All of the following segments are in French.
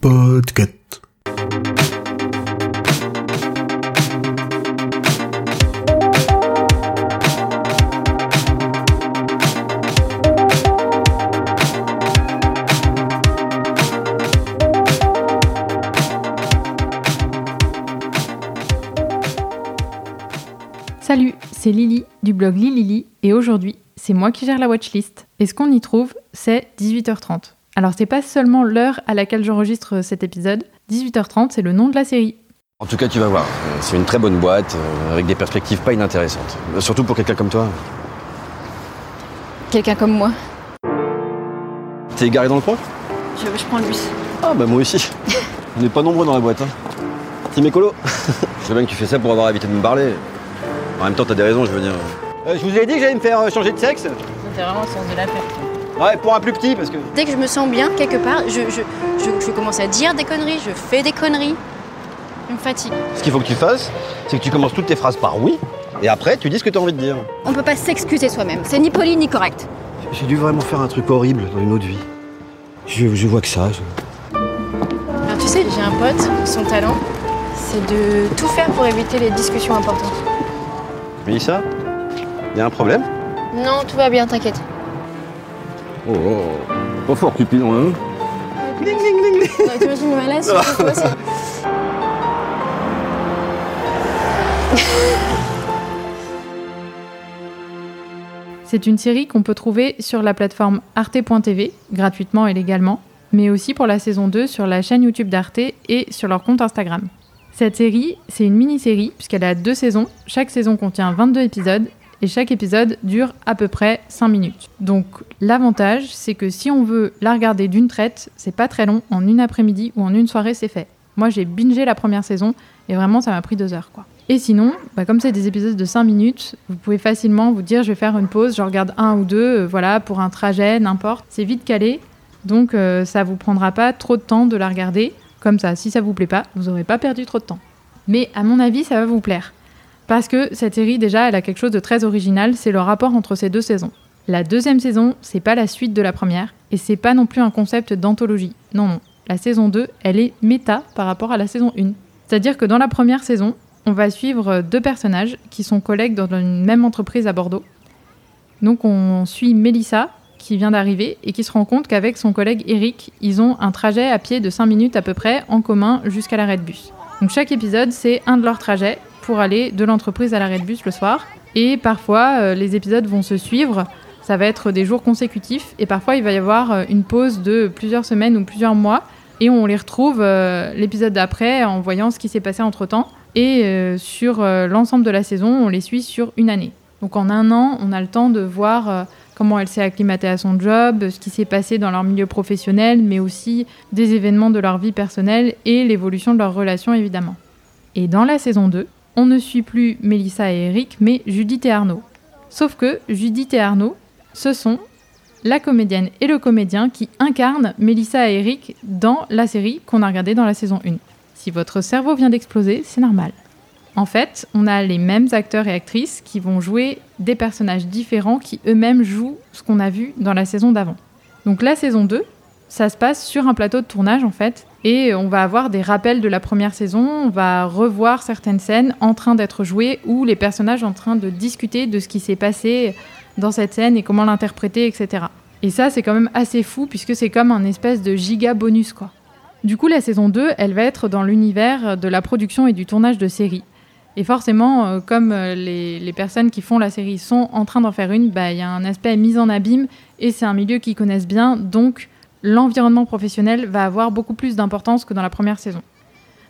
Podcast. Salut, c'est Lily du blog Lilili et aujourd'hui, c'est moi qui gère la watchlist. Et ce qu'on y trouve, c'est 18h30. Alors c'est pas seulement l'heure à laquelle j'enregistre cet épisode, 18h30 c'est le nom de la série. En tout cas, tu vas voir. Euh, C'est une très bonne boîte, euh, avec des perspectives pas inintéressantes. Euh, Surtout pour quelqu'un comme toi. Quelqu'un comme moi. T'es garé dans le coin? Je, je prends le bus. Ah bah moi aussi. On n'est pas nombreux dans la boîte. Hein. Team écolo Je sais bien que tu fais ça pour avoir évité de me parler. En même temps, t'as des raisons, je veux dire. Euh, je vous ai dit que j'allais me faire euh, changer de sexe C'est vraiment le sens de la perte. Ouais, pour un plus petit, parce que... Dès que je me sens bien quelque part, je, je, je, je commence à dire des conneries, je fais des conneries. Je me fatigue. Ce qu'il faut que tu fasses, c'est que tu commences toutes tes phrases par oui, et après, tu dis ce que t'as envie de dire. On peut pas s'excuser soi-même. C'est ni poli ni correct. J'ai dû vraiment faire un truc horrible dans une autre vie. Je, je vois que ça. je- Alors tu sais, j'ai un pote, son talent, c'est de tout faire pour éviter les discussions importantes. Mélissa Y a un problème? Non, tout va bien, t'inquiète. Oh, oh, pas fort, Cupidon, hein? T'imagines le malaise C'est une série qu'on peut trouver sur la plateforme arte.tv, gratuitement et légalement, mais aussi pour la saison 2 sur la chaîne YouTube d'Arte et sur leur compte Instagram. Cette série, c'est une mini-série puisqu'elle a deux saisons. Chaque saison contient 22 épisodes et chaque épisode dure à peu près 5 minutes. Donc l'avantage, c'est que si on veut la regarder d'une traite, c'est pas très long, en une après-midi ou en une soirée, c'est fait. Moi, j'ai bingé la première saison et vraiment, ça m'a pris deux heures, quoi. Et sinon, bah, comme c'est des épisodes de 5 minutes, vous pouvez facilement vous dire je vais faire une pause, je regarde un ou deux, euh, voilà, pour un trajet, n'importe. C'est vite calé, donc euh, ça vous prendra pas trop de temps de la regarder. Comme ça, si ça vous plaît pas, vous aurez pas perdu trop de temps. Mais à mon avis, ça va vous plaire. Parce que cette série, déjà, elle a quelque chose de très original, c'est le rapport entre ces deux saisons. La deuxième saison, c'est pas la suite de la première, et c'est pas non plus un concept d'anthologie. Non, non. La saison 2, elle est méta par rapport à la saison 1. C'est-à-dire que dans la première saison, on va suivre deux personnages qui sont collègues dans une même entreprise à Bordeaux. Donc on suit Mélissa, qui vient d'arriver et qui se rend compte qu'avec son collègue Eric, ils ont un trajet à pied de 5 minutes à peu près en commun jusqu'à l'arrêt de bus. Donc chaque épisode, c'est un de leurs trajets pour aller de l'entreprise à l'arrêt de bus le soir. Et parfois, euh, les épisodes vont se suivre. Ça va être des jours consécutifs et parfois il va y avoir euh, une pause de plusieurs semaines ou plusieurs mois et on les retrouve euh, l'épisode d'après en voyant ce qui s'est passé entre temps. Et sur l'ensemble de la saison, on les suit sur une année. Donc en un an, on a le temps de voir comment elle s'est acclimatée à son job, ce qui s'est passé dans leur milieu professionnel, mais aussi des événements de leur vie personnelle et l'évolution de leurs relations évidemment. Et dans la saison 2, on ne suit plus Mélissa et Eric, mais Judith et Arnaud. Sauf que Judith et Arnaud, ce sont la comédienne et le comédien qui incarnent Mélissa et Eric dans la série qu'on a regardée dans la saison 1. Si votre cerveau vient d'exploser, c'est normal. En fait, on a les mêmes acteurs et actrices qui vont jouer des personnages différents qui eux-mêmes jouent ce qu'on a vu dans la saison d'avant. Donc la saison 2, ça se passe sur un plateau de tournage en fait, et on va avoir des rappels de la première saison, on va revoir certaines scènes en train d'être jouées ou les personnages en train de discuter de ce qui s'est passé dans cette scène et comment l'interpréter, etc. Et ça, c'est quand même assez fou puisque c'est comme un espèce de giga bonus quoi. Du coup, la saison 2, elle va être dans l'univers de la production et du tournage de séries. Et forcément, euh, comme euh, les, personnes qui font la série sont en train d'en faire une, bah, il y a un aspect mise en abîme et c'est un milieu qu'ils connaissent bien, donc l'environnement professionnel va avoir beaucoup plus d'importance que dans la première saison.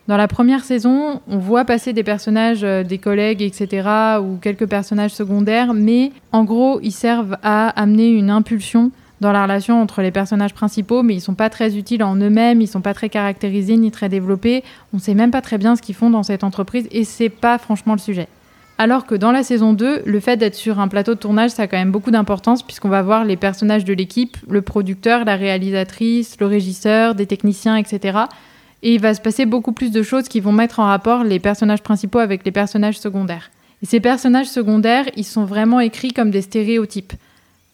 Dans la première saison, on voit passer des personnages, euh, des collègues, etc., ou quelques personnages secondaires, mais en gros, ils servent à amener une impulsion dans la relation entre les personnages principaux, mais ils sont pas très utiles en eux-mêmes, ils sont pas très caractérisés ni très développés. On sait même pas très bien ce qu'ils font dans cette entreprise et c'est pas franchement le sujet. Alors que dans la saison 2, le fait d'être sur un plateau de tournage, ça a quand même beaucoup d'importance puisqu'on va voir les personnages de l'équipe, le producteur, la réalisatrice, le régisseur, des techniciens, etc. Et il va se passer beaucoup plus de choses qui vont mettre en rapport les personnages principaux avec les personnages secondaires. Et ces personnages secondaires, ils sont vraiment écrits comme des stéréotypes.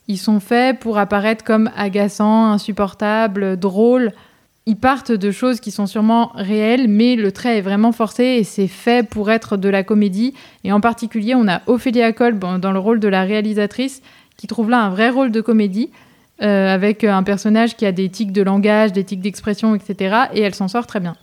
Ils sont faits pour apparaître comme agaçants, insupportables, drôles. Ils partent de choses qui sont sûrement réelles, mais le trait est vraiment forcé et c'est fait pour être de la comédie. Et en particulier, on a Ophélia Kolb dans le rôle de la réalisatrice qui trouve là un vrai rôle de comédie. Euh, avec un personnage qui a des tics de langage, des tics d'expression, etc. Et elle s'en sort très bien.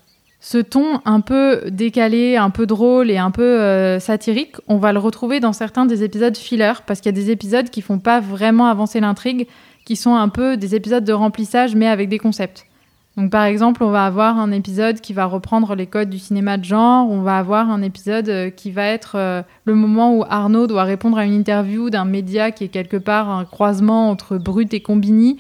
Ce ton un peu décalé, un peu drôle et un peu euh, satirique, on va le retrouver dans certains des épisodes filler, parce qu'il y a des épisodes qui font pas vraiment avancer l'intrigue, qui sont un peu des épisodes de remplissage, mais avec des concepts. Donc par exemple, on va avoir un épisode qui va reprendre les codes du cinéma de genre, on va avoir un épisode euh, qui va être euh, le moment où Arnaud doit répondre à une interview d'un média qui est quelque part un croisement entre Brut et Combini.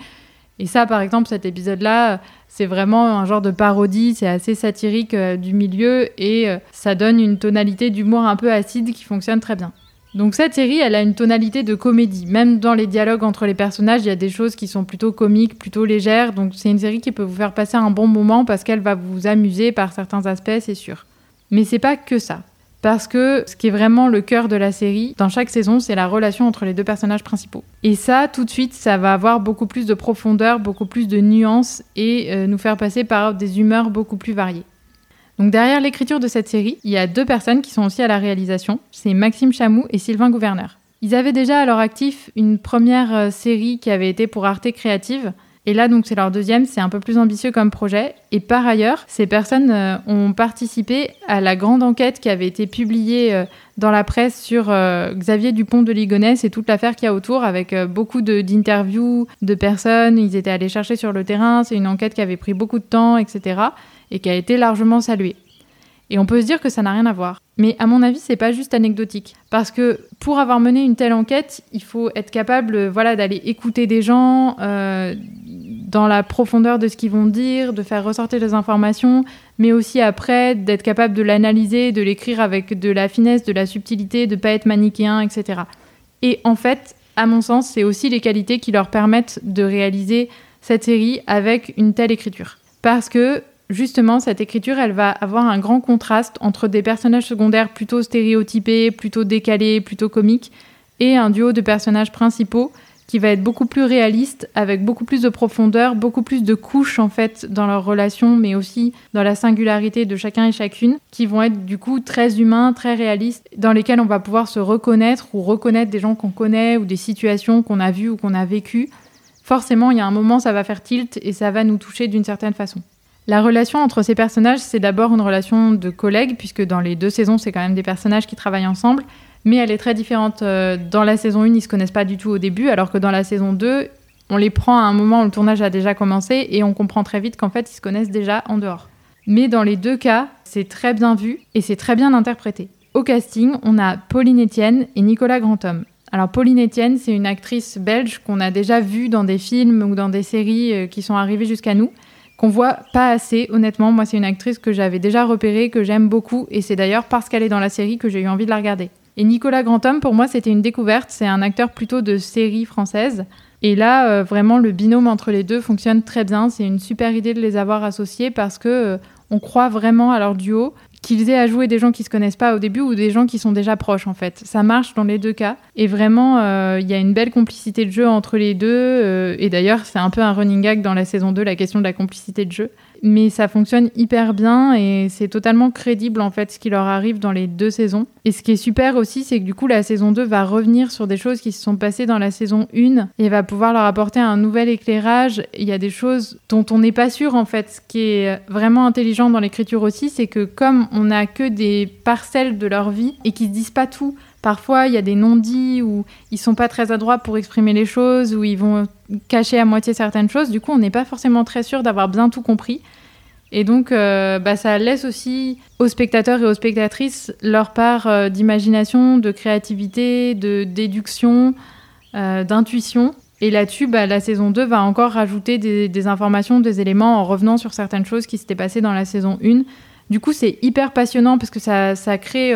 Et ça, par exemple, cet épisode-là, c'est vraiment un genre de parodie, c'est assez satirique euh, du milieu et ça donne une tonalité d'humour un peu acide qui fonctionne très bien. Donc cette série, elle a une tonalité de comédie. Même dans les dialogues entre les personnages, il y a des choses qui sont plutôt comiques, plutôt légères. Donc c'est une série qui peut vous faire passer un bon moment parce qu'elle va vous amuser par certains aspects, c'est sûr. Mais c'est pas que ça. Parce que ce qui est vraiment le cœur de la série, dans chaque saison, c'est la relation entre les deux personnages principaux. Et ça, tout de suite, ça va avoir beaucoup plus de profondeur, beaucoup plus de nuances et euh, nous faire passer par des humeurs beaucoup plus variées. Donc derrière l'écriture de cette série, il y a deux personnes qui sont aussi à la réalisation, c'est Maxime Chamou et Sylvain Gouverneur. Ils avaient déjà à leur actif une première euh, série qui avait été pour Arte Créative, et là, donc, c'est leur deuxième, c'est un peu plus ambitieux comme projet. Et par ailleurs, ces personnes euh, ont participé à la grande enquête qui avait été publiée euh, dans la presse sur Xavier Dupont de Ligonnès et toute l'affaire qu'il y a autour, avec beaucoup d'interviews de, de personnes. Ils étaient allés chercher sur le terrain. C'est une enquête qui avait pris beaucoup de temps, etc et qui a été largement salué. Et on peut se dire que ça n'a rien à voir. Mais à mon avis, c'est pas juste anecdotique. Parce que pour avoir mené une telle enquête, il faut être capable voilà, d'aller écouter des gens euh, dans la profondeur de ce qu'ils vont dire, de faire ressortir les informations, mais aussi après d'être capable de l'analyser, de l'écrire avec de la finesse, de la subtilité, de pas être manichéen, etc. Et en fait, à mon sens, c'est aussi les qualités qui leur permettent de réaliser cette série avec une telle écriture. Parce que justement, cette écriture, elle va avoir un grand contraste entre des personnages secondaires plutôt stéréotypés, plutôt décalés, plutôt comiques, et un duo de personnages principaux qui va être beaucoup plus réaliste, avec beaucoup plus de profondeur, beaucoup plus de couches en fait dans leurs relations, mais aussi dans la singularité de chacun et chacune, qui vont être du coup très humains, très réalistes, dans lesquels on va pouvoir se reconnaître ou reconnaître des gens qu'on connaît ou des situations qu'on a vues ou qu'on a vécues. Forcément, il y a un moment, ça va faire tilt et ça va nous toucher d'une certaine façon. La relation entre ces personnages, c'est d'abord une relation de collègues, puisque dans les deux saisons, c'est quand même des personnages qui travaillent ensemble, mais elle est très différente. Euh, dans la saison 1, ils se connaissent pas du tout au début, alors que dans la saison 2, on les prend à un moment où le tournage a déjà commencé et on comprend très vite qu'en fait, ils se connaissent déjà en dehors. Mais dans les deux cas, c'est très bien vu et c'est très bien interprété. Au casting, on a Pauline Etienne et Nicolas Grandhomme. Alors Pauline Etienne, c'est une actrice belge qu'on a déjà vue dans des films ou dans des séries euh, qui sont arrivées jusqu'à nous qu'on voit pas assez, honnêtement. Moi, c'est une actrice que j'avais déjà repérée, que j'aime beaucoup, et c'est d'ailleurs parce qu'elle est dans la série que j'ai eu envie de la regarder. Et Nicolas Grandhomme, pour moi, c'était une découverte. C'est un acteur plutôt de série française. Et là, euh, vraiment, le binôme entre les deux fonctionne très bien. C'est une super idée de les avoir associés parce que euh, on croit vraiment à leur duo qu'ils aient à jouer des gens qui se connaissent pas au début ou des gens qui sont déjà proches en fait. Ça marche dans les deux cas. Et vraiment, euh, il y a une belle complicité de jeu entre les deux. Et d'ailleurs, c'est un peu un running gag dans la saison 2, la question de la complicité de jeu mais ça fonctionne hyper bien et c'est totalement crédible en fait ce qui leur arrive dans les deux saisons. Et ce qui est super aussi, c'est que du coup la saison 2 va revenir sur des choses qui se sont passées dans la saison 1 et va pouvoir leur apporter un nouvel éclairage. Il y a des choses dont on n'est pas sûr en fait. Ce qui est vraiment intelligent dans l'écriture aussi, c'est que comme on n'a que des parcelles de leur vie et qu'ils se disent pas tout, Parfois, il y a des non-dits où ils sont pas très adroits pour exprimer les choses, où ils vont cacher à moitié certaines choses. Du coup, on n'est pas forcément très sûr d'avoir bien tout compris. Et donc, euh, bah, ça laisse aussi aux spectateurs et aux spectatrices leur part euh, d'imagination, de créativité, de déduction, euh, d'intuition. Et là-dessus, bah, la saison 2 va encore rajouter des, des, informations, des éléments en revenant sur certaines choses qui s'étaient passées dans la saison 1. Du coup, c'est hyper passionnant parce que ça, crée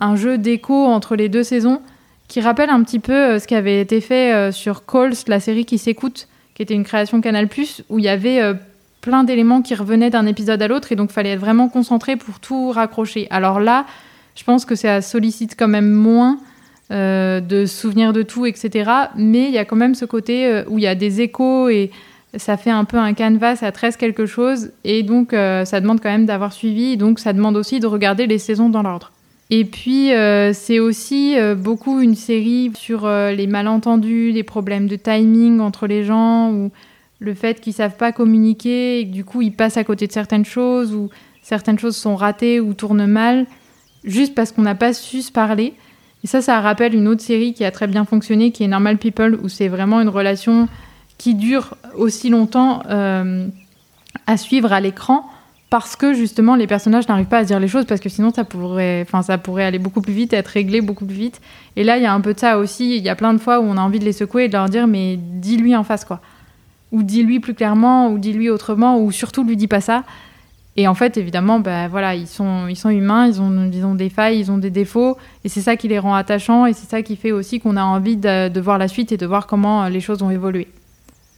un jeu d'écho entre les deux saisons qui rappelle un petit peu euh, ce qui avait été fait euh, sur Calls, la série qui s'écoute, qui était une création Canal+, où il y avait euh, plein d'éléments qui revenaient d'un épisode à l'autre et donc fallait être vraiment concentré pour tout raccrocher. Alors là, je pense que ça sollicite quand même moins de se souvenir de tout, etc. Mais il y a quand même ce côté où il y a des échos et ça fait un peu un canvas à 13 quelque chose. Et donc, ça demande quand même d'avoir suivi. Donc, ça demande aussi de regarder les saisons dans l'ordre. Et puis, c'est aussi beaucoup une série sur les malentendus, les problèmes de timing entre les gens, ou le fait qu'ils savent pas communiquer et que du coup ils passent à côté de certaines choses ou certaines choses sont ratées ou tournent mal juste parce qu'on n'a pas su se parler. Et ça, ça rappelle une autre série qui a très bien fonctionné, qui est Normal People, où c'est vraiment une relation qui dure aussi longtemps euh, à suivre à l'écran parce que justement les personnages n'arrivent pas à dire les choses parce que sinon ça pourrait, ça pourrait aller beaucoup plus vite, être réglé beaucoup plus vite. Et là il y a un peu de ça aussi. Il y a plein de fois où on a envie de les secouer et de leur dire mais dis-lui en face quoi ou dis-lui plus clairement, ou dis-lui autrement, ou surtout lui dis pas ça. Et en fait, évidemment, ben voilà, ils sont, ils sont humains, ils ont, ils ont des failles, ils ont des défauts, et c'est ça qui les rend attachants, et c'est ça qui fait aussi qu'on a envie de, voir la suite et de voir comment les choses ont évolué.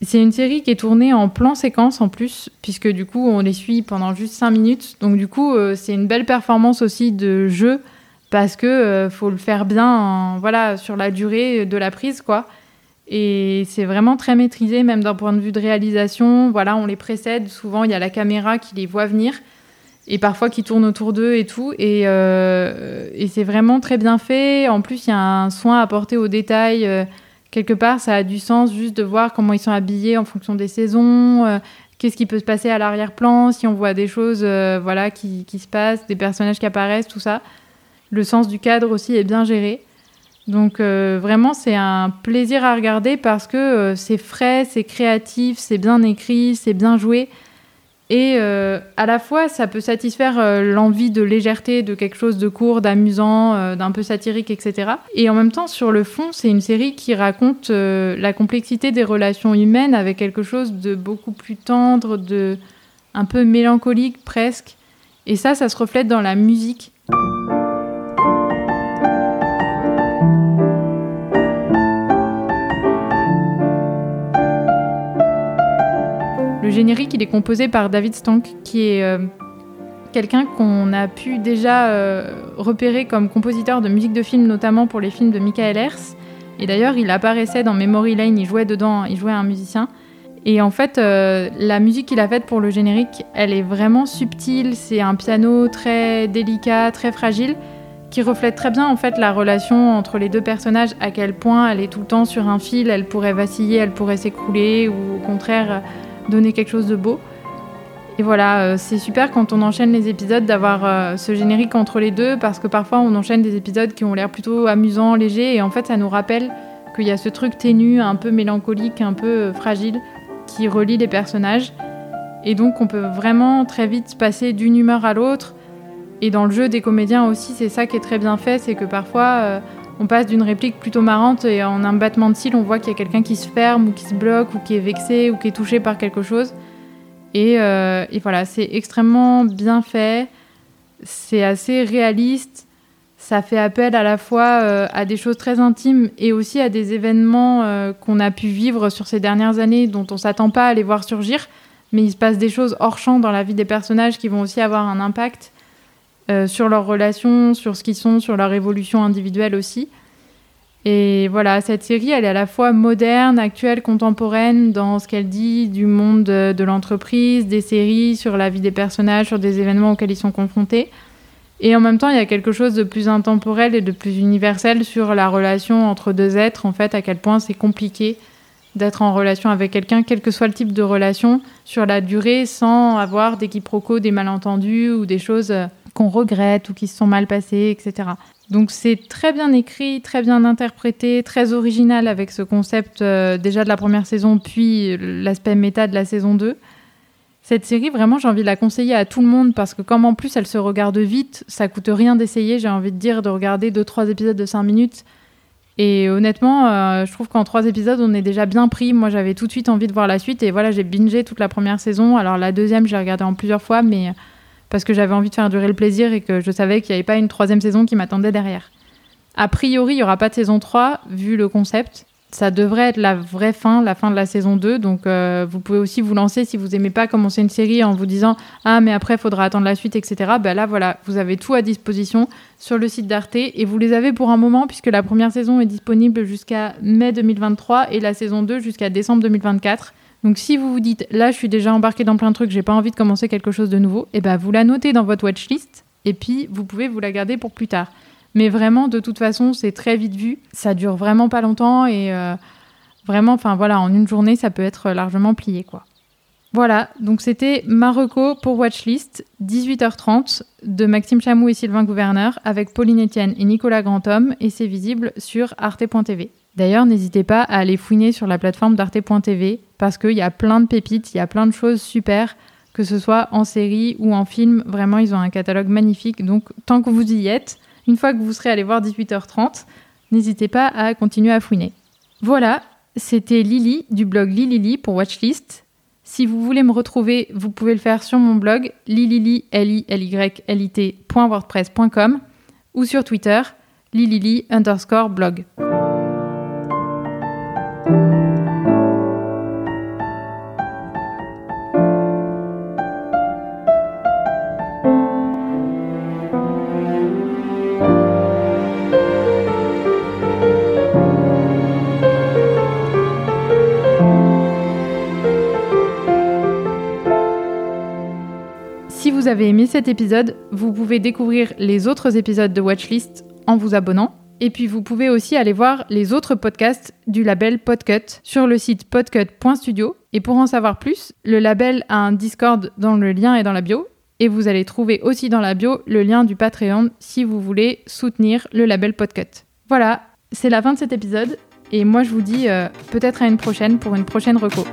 C'est une série qui est tournée en plan séquence en plus, puisque du coup, on les suit pendant juste 5 minutes. Donc du coup, euh, c'est une belle performance aussi de jeu, parce que euh, faut le faire bien, voilà, sur la durée de la prise, quoi. Et c'est vraiment très maîtrisé, même d'un point de vue de réalisation. Voilà, on les précède. Souvent, il y a la caméra qui les voit venir et parfois qui tourne autour d'eux et tout. Et, euh, et c'est vraiment très bien fait. En plus, il y a un soin apporté aux détails. Euh, quelque part, ça a du sens juste de voir comment ils sont habillés en fonction des saisons. Euh, qu'est-ce qui peut se passer à l'arrière-plan si on voit des choses voilà, qui, qui se passent, des personnages qui apparaissent, tout ça. Le sens du cadre aussi est bien géré. Donc euh, vraiment, c'est un plaisir à regarder parce que euh, c'est frais, c'est créatif, c'est bien écrit, c'est bien joué. Et euh, à la fois, ça peut satisfaire l'envie de légèreté, de quelque chose de court, d'amusant, d'un peu satirique, etc. Et en même temps, sur le fond, c'est une série qui raconte la complexité des relations humaines avec quelque chose de beaucoup plus tendre, de un peu mélancolique presque. Et ça, ça se reflète dans la musique. Le générique, il est composé par David Stank, qui est euh, quelqu'un qu'on a pu déjà euh, repérer comme compositeur de musique de film, notamment pour les films de Michael Hers. Et d'ailleurs, il apparaissait dans Memory Lane, il jouait dedans, il jouait un musicien. Et en fait, euh, la musique qu'il a faite pour le générique, elle est vraiment subtile. C'est un piano très délicat, très fragile, qui reflète très bien en fait la relation entre les deux personnages. À quel point elle est tout le temps sur un fil, elle pourrait vaciller, elle pourrait s'écrouler, ou au contraire donner quelque chose de beau. Et voilà, euh, c'est super quand on enchaîne les épisodes d'avoir euh, ce générique entre les deux parce que parfois on enchaîne des épisodes qui ont l'air plutôt amusants, légers et en fait ça nous rappelle qu'il y a ce truc ténu, un peu mélancolique, un peu euh, fragile qui relie les personnages. Et donc on peut vraiment très vite passer d'une humeur à l'autre. Et dans le jeu des comédiens aussi, c'est ça qui est très bien fait, c'est que parfois on passe d'une réplique plutôt marrante et en un battement de cils, on voit qu'il y a quelqu'un qui se ferme ou qui se bloque ou qui est vexé ou qui est touché par quelque chose. Et, euh, voilà, c'est extrêmement bien fait, c'est assez réaliste, ça fait appel à la fois euh, à des choses très intimes et aussi à des événements euh, qu'on a pu vivre sur ces dernières années dont on s'attend pas à les voir surgir, mais il se passe des choses hors champ dans la vie des personnages qui vont aussi avoir un impact. Euh, sur leurs relations, sur ce qu'ils sont, sur leur évolution individuelle aussi. Et voilà, cette série, elle est à la fois moderne, actuelle, contemporaine dans ce qu'elle dit du monde de, l'entreprise, des séries, sur la vie des personnages, sur des événements auxquels ils sont confrontés. Et en même temps, il y a quelque chose de plus intemporel et de plus universel sur la relation entre deux êtres, en fait, à quel point c'est compliqué d'être en relation avec quelqu'un, quel que soit le type de relation, sur la durée, sans avoir des quiproquos, des malentendus ou des choses euh, qu'on regrette ou qui se sont mal passées, etc. Donc c'est très bien écrit, très bien interprété, très original avec ce concept euh, déjà de la première saison, puis l'aspect méta de la saison 2. Cette série, vraiment, j'ai envie de la conseiller à tout le monde parce que comme en plus elle se regarde vite, ça coûte rien d'essayer, j'ai envie de dire, de regarder 2-3 épisodes de 5 minutes. Et honnêtement, euh, je trouve qu'en 3 épisodes, on est déjà bien pris. Moi, j'avais tout de suite envie de voir la suite et voilà, j'ai bingé toute la première saison. Alors la deuxième, j'ai regardé en plusieurs fois, mais parce que j'avais envie de faire durer le plaisir et que je savais qu'il n'y avait pas une troisième saison qui m'attendait derrière. A priori, il n'y aura pas de saison 3, vu le concept. ça devrait être la vraie fin, la fin de la saison 2. Donc euh, vous pouvez aussi vous lancer si vous aimez pas commencer une série en vous disant ah mais après il faudra attendre la suite etc. Ben là voilà, vous avez tout à disposition sur le site d'Arte et vous les avez pour un moment puisque la première saison est disponible jusqu'à mai 2023 et la saison 2 jusqu'à décembre 2024. Donc si vous vous dites là je suis déjà embarqué dans plein de trucs, j'ai pas envie de commencer quelque chose de nouveau, et eh ben vous la notez dans votre watchlist et puis vous pouvez vous la garder pour plus tard. Mais vraiment, de toute façon, c'est très vite vu. Ça dure vraiment pas longtemps et euh, vraiment, enfin voilà, en une journée, ça peut être largement plié, quoi. Voilà, donc c'était Marocco pour Watchlist, 18h30, de Maxime Chamou et Sylvain Gouverneur, avec Pauline Etienne et Nicolas Grandhomme, et c'est visible sur arte.tv. D'ailleurs, n'hésitez pas à aller fouiner sur la plateforme d'arte.tv, parce qu'il y a plein de pépites, il y a plein de choses super, que ce soit en série ou en film, vraiment, ils ont un catalogue magnifique, donc tant que vous y êtes, une fois que vous serez allé voir 18h30, n'hésitez pas à continuer à fouiner. Voilà, c'était Lily du blog Lilili pour Watchlist. Si vous voulez me retrouver, vous pouvez le faire sur mon blog lilili.wordpress.com ou sur Twitter lilili underscore blog. Vous avez aimé cet épisode, vous pouvez découvrir les autres épisodes de Watchlist en vous abonnant. Et puis vous pouvez aussi aller voir les autres podcasts du label Podcut sur le site podcut.studio. Et pour en savoir plus, le label a un Discord dont le lien est dans la bio. Et vous allez trouver aussi dans la bio le lien du Patreon si vous voulez soutenir le label Podcut. Voilà, c'est la fin de cet épisode. Et moi je vous dis euh, peut-être à une prochaine pour une prochaine reco.